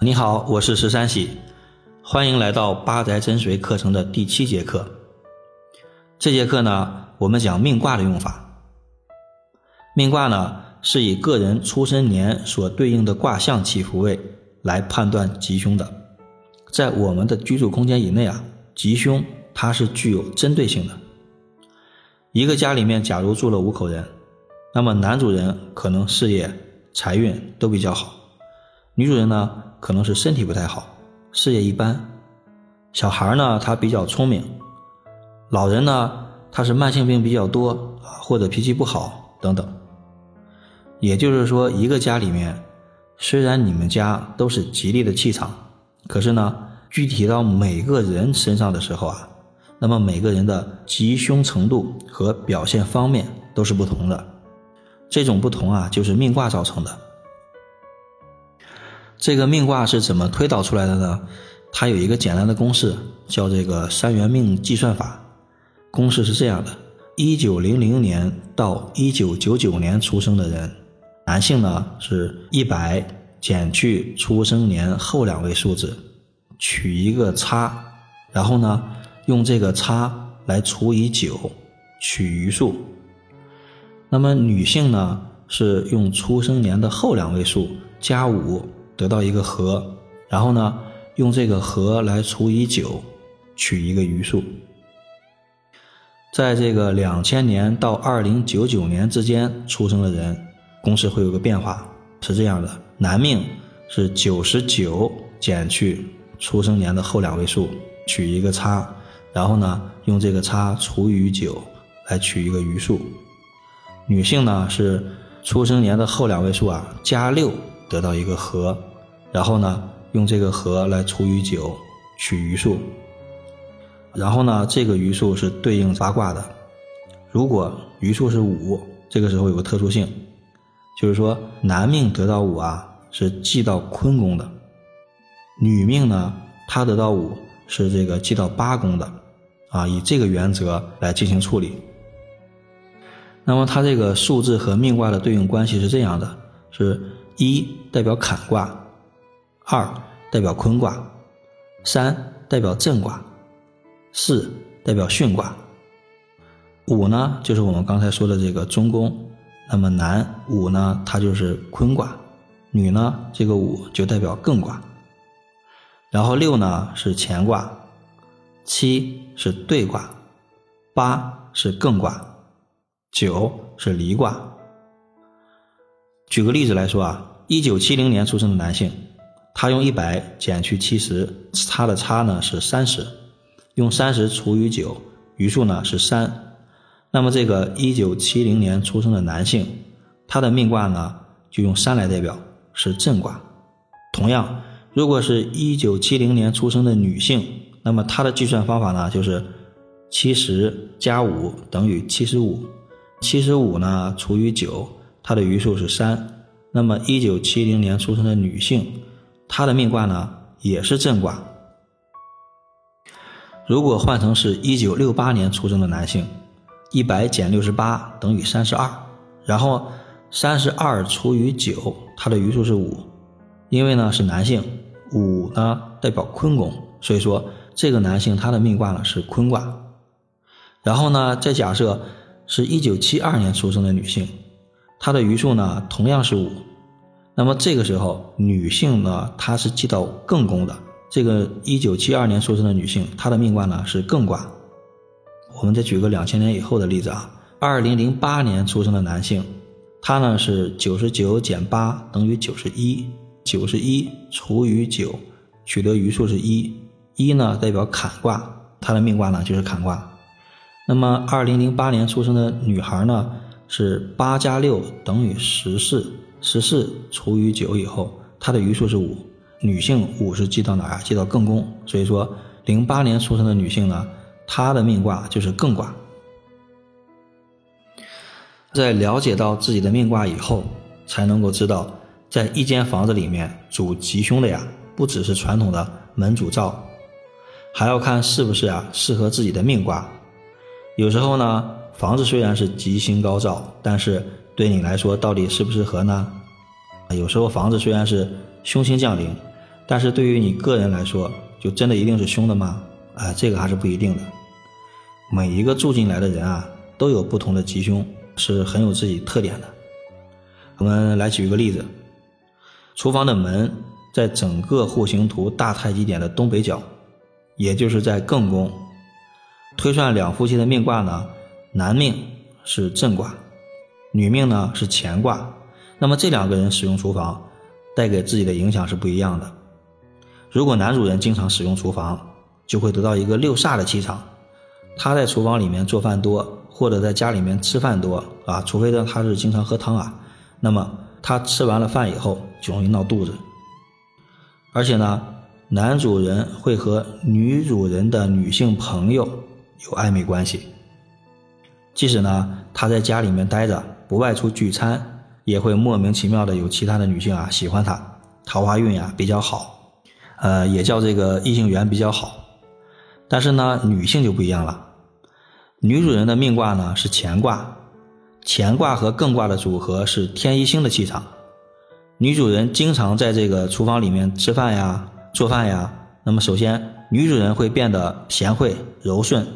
你好，我是十三喜，欢迎来到八宅真髓课程的第七节课。这节课呢，我们讲命卦的用法。命卦呢，是以个人出生年所对应的卦象起伏位来判断吉凶的。在我们的居住空间以内啊，吉凶它是具有针对性的。一个家里面假如住了五口人，那么男主人可能事业、财运都比较好，女主人呢？可能是身体不太好，事业一般，小孩呢他比较聪明，老人呢他是慢性病比较多啊，或者脾气不好等等。也就是说，一个家里面，虽然你们家都是吉利的气场，可是呢，具体到每个人身上的时候啊，那么每个人的吉凶程度和表现方面都是不同的。这种不同啊，就是命卦造成的。这个命卦是怎么推导出来的呢？它有一个简单的公式，叫这个三元命计算法。公式是这样的：一九零零年到一九九九年出生的人，男性呢是一百减去出生年后两位数字，取一个差，然后呢用这个差来除以九，取余数。那么女性呢是用出生年的后两位数加五。得到一个和，然后呢，用这个和来除以九，取一个余数。在这个两千年到二零九九年之间出生的人，公式会有个变化，是这样的：男命是九十九减去出生年的后两位数，取一个差，然后呢，用这个差除以九来取一个余数。女性呢是出生年的后两位数啊加六得到一个和。然后呢，用这个和来除以九，取余数。然后呢，这个余数是对应八卦的。如果余数是五，这个时候有个特殊性，就是说男命得到五啊，是记到坤宫的；女命呢，她得到五是这个记到八宫的。啊，以这个原则来进行处理。那么它这个数字和命卦的对应关系是这样的：是一代表坎卦。二代表坤卦，三代表震卦，四代表巽卦，五呢就是我们刚才说的这个中宫。那么男五呢，它就是坤卦；女呢，这个五就代表艮卦。然后六呢是乾卦，七是兑卦，八是艮卦，九是离卦。举个例子来说啊，一九七零年出生的男性。他用一百减去七十，它的差呢是三十，用三十除以九，余数呢是三。那么这个一九七零年出生的男性，他的命卦呢就用三来代表，是震卦。同样，如果是一九七零年出生的女性，那么她的计算方法呢就是七十加五等于七十五，七十五呢除以九，它的余数是三。那么一九七零年出生的女性。他的命卦呢也是震卦。如果换成是一九六八年出生的男性，一百减六十八等于三十二，然后三十二除以九，它的余数是五。因为呢是男性，五呢代表坤宫，所以说这个男性他的命卦呢是坤卦。然后呢再假设是一九七二年出生的女性，她的余数呢同样是五。那么这个时候，女性呢，她是记到艮宫的。这个一九七二年出生的女性，她的命卦呢是艮卦。我们再举个两千年以后的例子啊，二零零八年出生的男性，他呢是九十九减八等于九十一，九十一除以九，取得余数是一，一呢代表坎卦，他的命卦呢就是坎卦。那么二零零八年出生的女孩呢是八加六等于十四。十四除以九以后，它的余数是五。女性五是记到哪儿？记到艮宫。所以说，零八年出生的女性呢，她的命卦就是艮卦。在了解到自己的命卦以后，才能够知道，在一间房子里面主吉凶的呀，不只是传统的门主灶，还要看是不是啊适合自己的命卦。有时候呢，房子虽然是吉星高照，但是。对你来说，到底适不适合呢？有时候房子虽然是凶星降临，但是对于你个人来说，就真的一定是凶的吗？啊，这个还是不一定的。每一个住进来的人啊，都有不同的吉凶，是很有自己特点的。我们来举一个例子：厨房的门在整个户型图大太极点的东北角，也就是在艮宫。推算两夫妻的命卦呢，男命是震卦，女命呢是乾卦。那么这两个人使用厨房，带给自己的影响是不一样的。如果男主人经常使用厨房，就会得到一个六煞的气场。他在厨房里面做饭多，或者在家里面吃饭多啊，除非呢他是经常喝汤啊，那么他吃完了饭以后就容易闹肚子。而且呢，男主人会和女主人的女性朋友有暧昧关系。即使呢他在家里面待着，不外出聚餐，也会莫名其妙的有其他的女性啊喜欢他，桃花运呀比较好。呃，也叫这个异性缘比较好，但是呢，女性就不一样了。女主人的命卦呢是乾卦，乾卦和艮卦的组合是天一星的气场。女主人经常在这个厨房里面吃饭呀、做饭呀，那么首先，女主人会变得贤惠柔顺，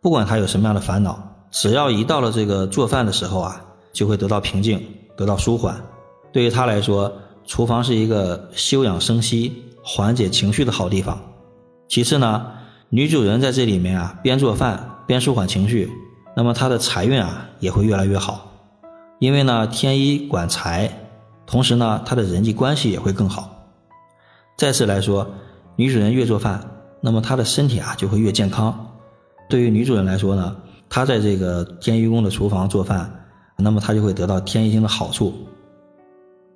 不管她有什么样的烦恼，只要一到了这个做饭的时候啊，就会得到平静，得到舒缓。对于她来说，厨房是一个休养生息。缓解情绪的好地方。其次呢，女主人在这里面啊，边做饭边舒缓情绪，那么她的财运啊也会越来越好。因为呢，天一管财，同时呢，她的人际关系也会更好。再次来说，女主人越做饭，那么她的身体啊就会越健康。对于女主人来说呢，她在这个天一宫的厨房做饭，那么他就会得到天一星的好处。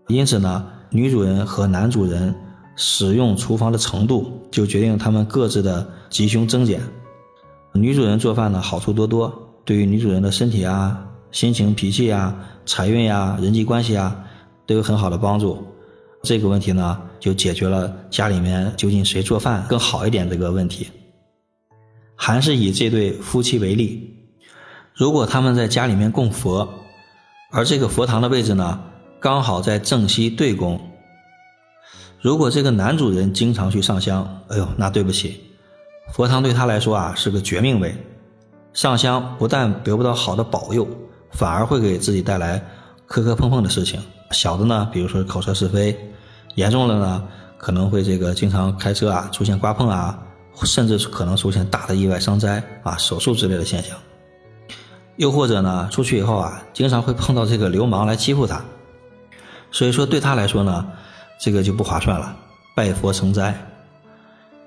因此呢，女主人和男主人。使用厨房的程度，就决定他们各自的吉凶增减。女主人做饭呢，好处多多，对于女主人的身体啊、心情、脾气啊、财运呀、人际关系啊，都有很好的帮助。这个问题呢，就解决了家里面究竟谁做饭更好一点这个问题。还是以这对夫妻为例，如果他们在家里面供佛，而这个佛堂的位置呢，刚好在正西对宫。如果这个男主人经常去上香，哎呦，那对不起，佛堂对他来说啊是个绝命位。上香不但得不到好的保佑，反而会给自己带来磕磕碰碰的事情。小的呢，比如说口舌是非；严重了呢，可能会这个经常开车啊出现刮碰啊，甚至可能出现大的意外伤灾啊、手术之类的现象。又或者呢，出去以后啊，经常会碰到这个流氓来欺负他。所以说，对他来说呢。这个就不划算了，拜佛成灾。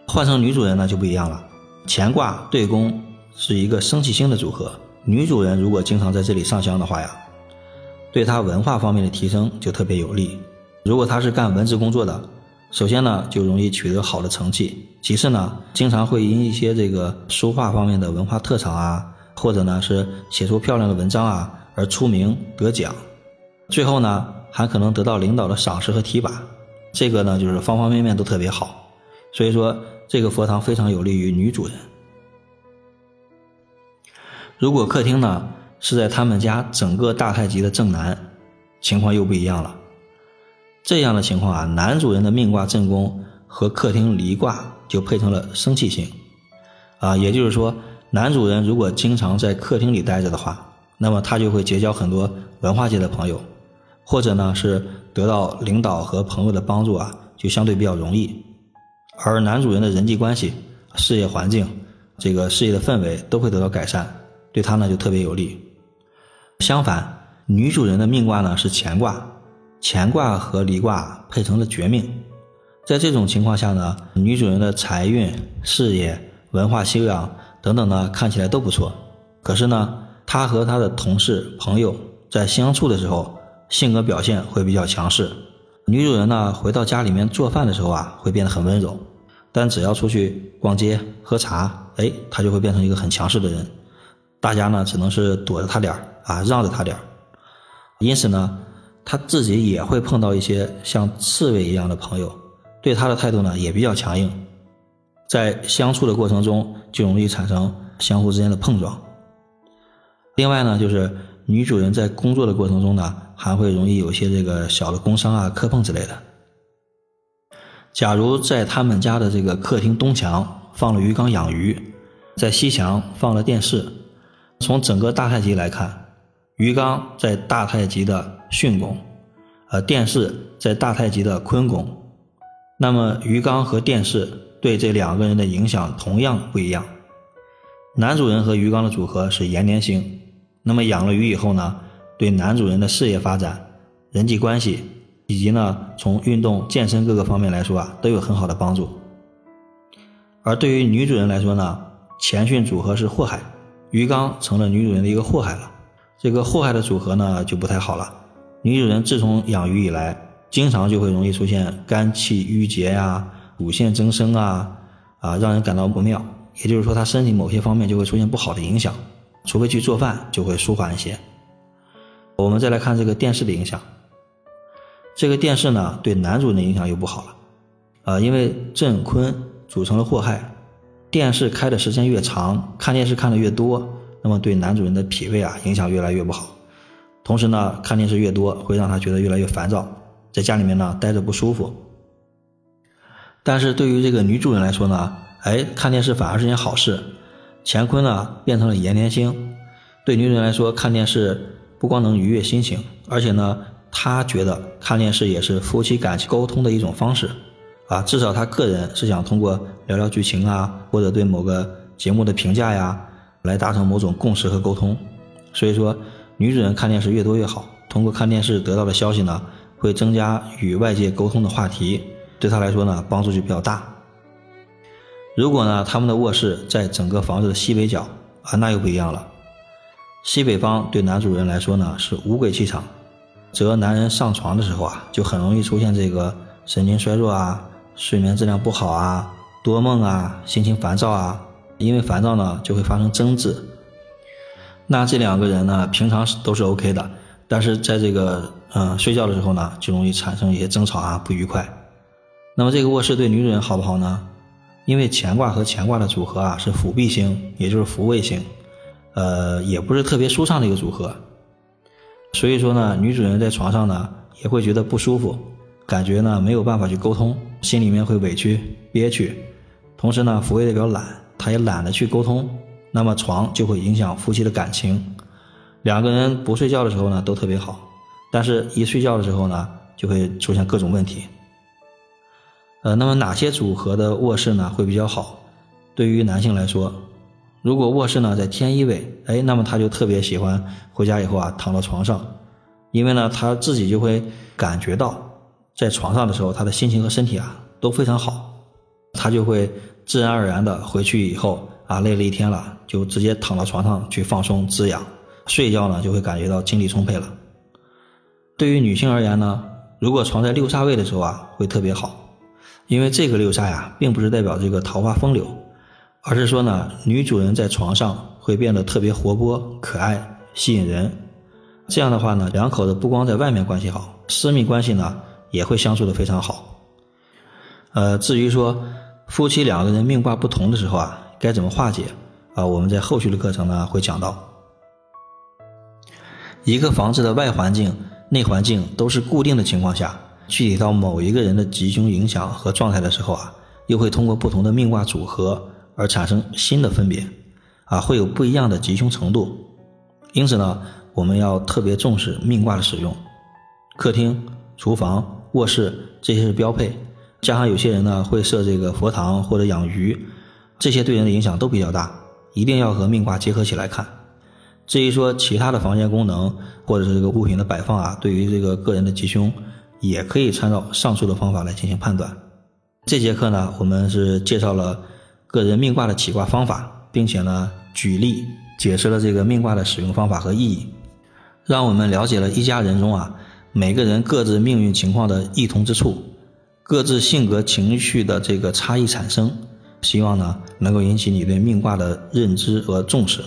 换成女主人呢就不一样了，乾卦对宫是一个生气星的组合，女主人如果经常在这里上香的话呀，对她文化方面的提升就特别有利。如果她是干文字工作的，首先呢就容易取得好的成绩，其次呢经常会因一些这个书画方面的文化特长啊，或者呢是写出漂亮的文章啊而出名得奖，最后呢还可能得到领导的赏识和提拔。这个呢，就是方方面面都特别好，所以说这个佛堂非常有利于女主人。如果客厅呢是在他们家整个大太极的正南，情况又不一样了。这样的情况啊，男主人的命卦正宫和客厅离卦就配成了生气星，啊，也就是说，男主人如果经常在客厅里待着的话，那么他就会结交很多文化界的朋友。或者呢是得到领导和朋友的帮助啊，就相对比较容易。而男主人的人际关系、事业环境、这个事业的氛围都会得到改善，对他呢就特别有利。相反，女主人的命卦呢是乾卦，乾卦和离卦配成了绝命。在这种情况下呢，女主人的财运、事业、文化修养等等呢看起来都不错。可是呢，她和她的同事、朋友在相处的时候。性格表现会比较强势，女主人呢回到家里面做饭的时候啊，会变得很温柔，但只要出去逛街喝茶，哎，她就会变成一个很强势的人，大家呢只能是躲着她点儿啊，让着她点儿，因此呢，她自己也会碰到一些像刺猬一样的朋友，对她的态度呢也比较强硬，在相处的过程中就容易产生相互之间的碰撞。另外呢，就是女主人在工作的过程中呢。还会容易有些这个小的工伤啊、磕碰之类的。假如在他们家的这个客厅东墙放了鱼缸养鱼，在西墙放了电视，从整个大太极来看，鱼缸在大太极的巽宫，呃，电视在大太极的坤宫，那么鱼缸和电视对这两个人的影响同样不一样。男主人和鱼缸的组合是延年星，那么养了鱼以后呢，对男主人的事业发展、人际关系。以及呢，从运动健身各个方面来说啊，都有很好的帮助。而对于女主人来说呢，前巽组合是祸害，鱼缸成了女主人的一个祸害了。这个祸害的组合呢，就不太好了。女主人自从养鱼以来，经常就会容易出现肝气郁结呀、乳腺增生啊，啊，让人感到不妙。也就是说，他身体某些方面就会出现不好的影响，除非去做饭，就会舒缓一些。我们再来看这个电视的影响。这个电视呢，对男主人的影响又不好了，啊，因为震坤组成了祸害，电视开的时间越长，看电视看的越多，那么对男主人的脾胃啊影响越来越不好。同时呢，看电视越多，会让他觉得越来越烦躁，在家里面呢待着不舒服。但是对于这个女主人来说呢，哎，看电视反而是件好事，乾坤呢变成了延年星，对女主人来说，看电视不光能愉悦心情，而且呢。她觉得看电视也是夫妻感情沟通的一种方式，啊，至少他个人是想通过聊聊剧情啊，或者对某个节目的评价呀，来达成某种共识和沟通。所以说，女主人看电视越多越好。通过看电视得到的消息呢，会增加与外界沟通的话题，对他来说呢，帮助就比较大。如果呢，他们的卧室在整个房子的西北角啊，那又不一样了。西北方对男主人来说呢，是五鬼气场。则男人上床的时候啊，就很容易出现这个神经衰弱啊、睡眠质量不好啊、多梦啊、心情烦躁啊。因为烦躁呢，就会发生争执。那这两个人呢，平常是都是 OK 的，但是在这个嗯睡觉的时候呢，就容易产生一些争吵啊、不愉快。那么这个卧室对女主人好不好呢？因为乾卦和乾卦的组合啊是辅弼星，也就是辅位星，呃，也不是特别舒畅的一个组合。所以说呢，女主人在床上呢也会觉得不舒服，感觉呢没有办法去沟通，心里面会委屈憋屈。同时呢，福位代表懒，他也懒得去沟通，那么床就会影响夫妻的感情。两个人不睡觉的时候呢都特别好，但是一睡觉的时候呢就会出现各种问题。呃，那么哪些组合的卧室呢会比较好？对于男性来说。如果卧室呢在天一位，哎，那么他就特别喜欢回家以后啊躺到床上，因为呢他自己就会感觉到在床上的时候他的心情和身体啊都非常好，他就会自然而然的回去以后啊累了一天了，就直接躺到床上去放松滋养，睡觉呢就会感觉到精力充沛了。对于女性而言呢，如果床在六煞位的时候啊会特别好，因为这个六煞呀并不是代表这个桃花风流。而是说呢，女主人在床上会变得特别活泼、可爱、吸引人。这样的话呢，两口子不光在外面关系好，私密关系呢也会相处的非常好。呃，至于说夫妻两个人命卦不同的时候啊，该怎么化解啊？我们在后续的课程呢会讲到。一个房子的外环境、内环境都是固定的情况下，具体到某一个人的吉凶影响和状态的时候啊，又会通过不同的命卦组合。而产生新的分别，啊，会有不一样的吉凶程度。因此呢，我们要特别重视命卦的使用。客厅、厨房、卧室这些是标配，加上有些人呢会设这个佛堂或者养鱼，这些对人的影响都比较大，一定要和命卦结合起来看。至于说其他的房间功能或者是这个物品的摆放啊，对于这个个人的吉凶，也可以参照上述的方法来进行判断。这节课呢，我们是介绍了。个人命卦的起卦方法，并且呢，举例解释了这个命卦的使用方法和意义，让我们了解了一家人中啊每个人各自命运情况的异同之处，各自性格情绪的这个差异产生。希望呢能够引起你对命卦的认知和重视。